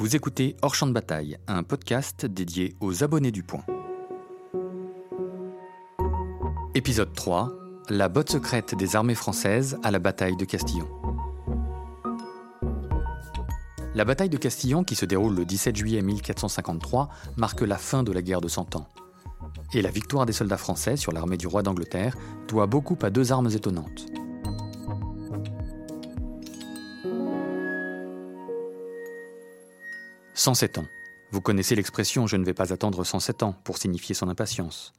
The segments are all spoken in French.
Vous écoutez Hors Champ de Bataille, un podcast dédié aux abonnés du Point. Épisode 3 La botte secrète des armées françaises à la bataille de Castillon. La bataille de Castillon, qui se déroule le 17 juillet 1453, marque la fin de la guerre de Cent Ans. Et la victoire des soldats français sur l'armée du roi d'Angleterre doit beaucoup à deux armes étonnantes. « 107 ans. Vous connaissez l'expression je ne vais pas attendre 107 ans pour signifier son impatience.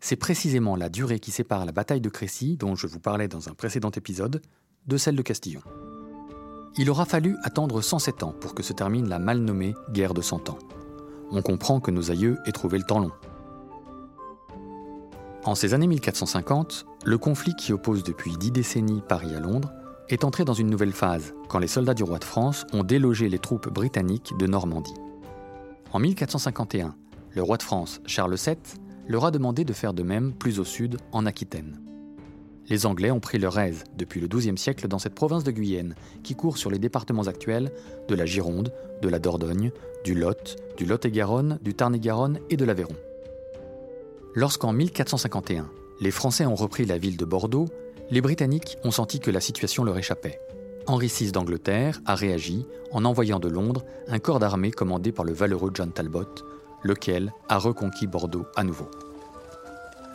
C'est précisément la durée qui sépare la bataille de Crécy, dont je vous parlais dans un précédent épisode, de celle de Castillon. Il aura fallu attendre 107 ans pour que se termine la mal nommée guerre de Cent Ans. On comprend que nos aïeux aient trouvé le temps long. En ces années 1450, le conflit qui oppose depuis dix décennies Paris à Londres est entré dans une nouvelle phase quand les soldats du roi de France ont délogé les troupes britanniques de Normandie. En 1451, le roi de France, Charles VII, leur a demandé de faire de même plus au sud, en Aquitaine. Les Anglais ont pris leur aise depuis le XIIe siècle dans cette province de Guyenne, qui court sur les départements actuels de la Gironde, de la Dordogne, du Lot, du Lot-et-Garonne, du Tarn-et-Garonne et de l'Aveyron. Lorsqu'en 1451, les Français ont repris la ville de Bordeaux, les Britanniques ont senti que la situation leur échappait. Henri VI d'Angleterre a réagi en envoyant de Londres un corps d'armée commandé par le valeureux John Talbot, lequel a reconquis Bordeaux à nouveau.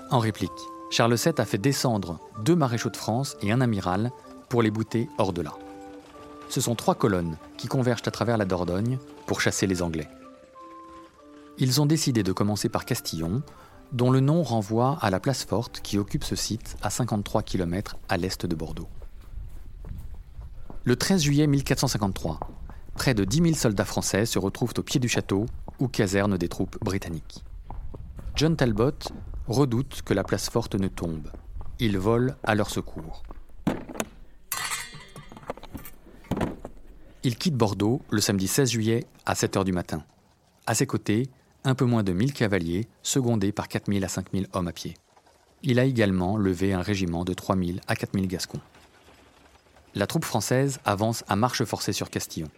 En réplique, Charles VII a fait descendre deux maréchaux de France et un amiral pour les bouter hors de là. Ce sont trois colonnes qui convergent à travers la Dordogne pour chasser les Anglais. Ils ont décidé de commencer par Castillon, dont le nom renvoie à la place forte qui occupe ce site à 53 km à l'est de Bordeaux. Le 13 juillet 1453, près de 10 000 soldats français se retrouvent au pied du château ou caserne des troupes britanniques. John Talbot redoutent que la place forte ne tombe. Ils volent à leur secours. Il quitte Bordeaux le samedi 16 juillet à 7 h du matin. À ses côtés, un peu moins de 1000 cavaliers, secondés par 4000 à 5000 hommes à pied. Il a également levé un régiment de 3000 à 4000 gascons. La troupe française avance à marche forcée sur Castillon.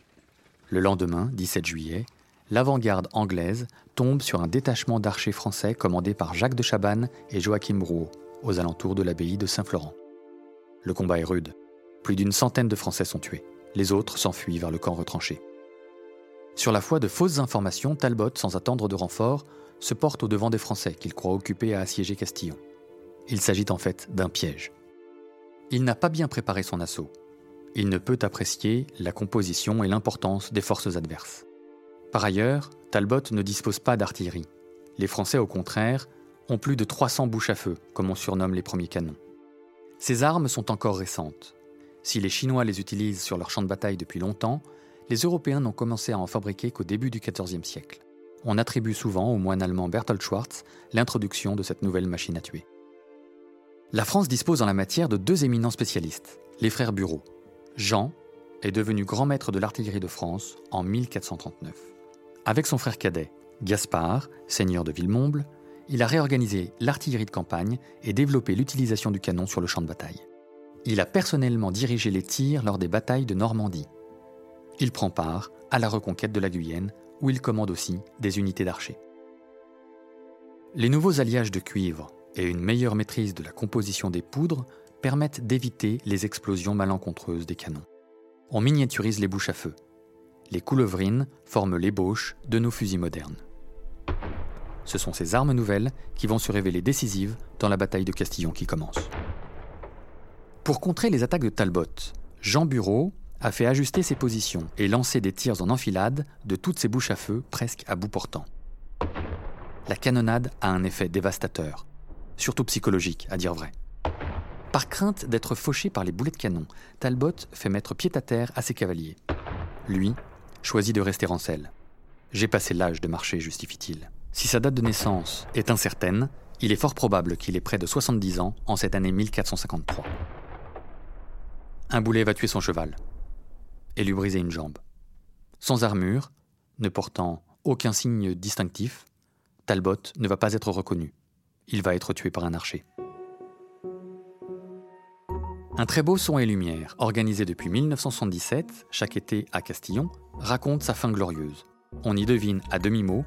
Le lendemain, 17 juillet, l'avant-garde anglaise tombe sur un détachement d'archers français commandé par Jacques de Chabannes et Joachim Rouault, aux alentours de l'abbaye de Saint-Florent. Le combat est rude. Plus d'une centaine de Français sont tués. Les autres s'enfuient vers le camp retranché. Sur la foi de fausses informations, Talbot, sans attendre de renfort, se porte au devant des Français qu'il croit occupés à assiéger Castillon. Il s'agit en fait d'un piège. Il n'a pas bien préparé son assaut. Il ne peut apprécier la composition et l'importance des forces adverses. Par ailleurs, Talbot ne dispose pas d'artillerie. Les Français, au contraire, ont plus de 300 bouches à feu, comme on surnomme les premiers canons. Ces armes sont encore récentes. Si les Chinois les utilisent sur leur champ de bataille depuis longtemps, les Européens n'ont commencé à en fabriquer qu'au début du XIVe siècle. On attribue souvent au moine allemand Berthold Schwartz l'introduction de cette nouvelle machine à tuer. La France dispose en la matière de deux éminents spécialistes, les frères Bureau. Jean est devenu grand maître de l'artillerie de France en 1439. Avec son frère cadet, Gaspard, seigneur de Villemomble, il a réorganisé l'artillerie de campagne et développé l'utilisation du canon sur le champ de bataille. Il a personnellement dirigé les tirs lors des batailles de Normandie. Il prend part à la reconquête de la Guyenne, où il commande aussi des unités d'archers. Les nouveaux alliages de cuivre et une meilleure maîtrise de la composition des poudres permettent d'éviter les explosions malencontreuses des canons. On miniaturise les bouches à feu, les coulevrines forment l'ébauche de nos fusils modernes. Ce sont ces armes nouvelles qui vont se révéler décisives dans la bataille de Castillon qui commence. Pour contrer les attaques de Talbot, Jean Bureau a fait ajuster ses positions et lancer des tirs en enfilade de toutes ses bouches à feu presque à bout portant. La canonnade a un effet dévastateur, surtout psychologique à dire vrai. Par crainte d'être fauché par les boulets de canon, Talbot fait mettre pied à terre à ses cavaliers. Lui choisit de rester en selle. J'ai passé l'âge de marcher, justifie-t-il. Si sa date de naissance est incertaine, il est fort probable qu'il ait près de 70 ans en cette année 1453. Un boulet va tuer son cheval et lui briser une jambe. Sans armure, ne portant aucun signe distinctif, Talbot ne va pas être reconnu. Il va être tué par un archer. Un très beau son et lumière, organisé depuis 1977, chaque été à Castillon, raconte sa fin glorieuse. On y devine à demi-mot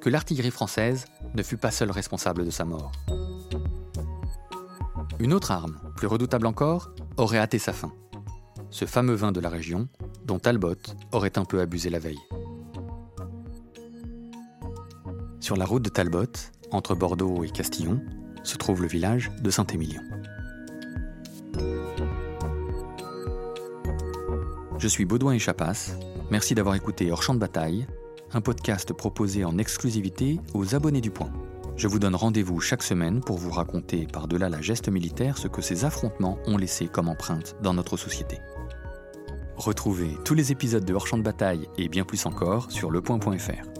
que l'artillerie française ne fut pas seule responsable de sa mort. Une autre arme, plus redoutable encore, aurait hâté sa fin. Ce fameux vin de la région, Talbot aurait un peu abusé la veille. Sur la route de Talbot, entre Bordeaux et Castillon, se trouve le village de Saint-Émilion. Je suis Baudouin et. Merci d'avoir écouté Hors Champ de Bataille, un podcast proposé en exclusivité aux abonnés du Point. Je vous donne rendez-vous chaque semaine pour vous raconter par-delà la geste militaire ce que ces affrontements ont laissé comme empreinte dans notre société. Retrouvez tous les épisodes de Hors Champ de Bataille et bien plus encore sur lepoint.fr.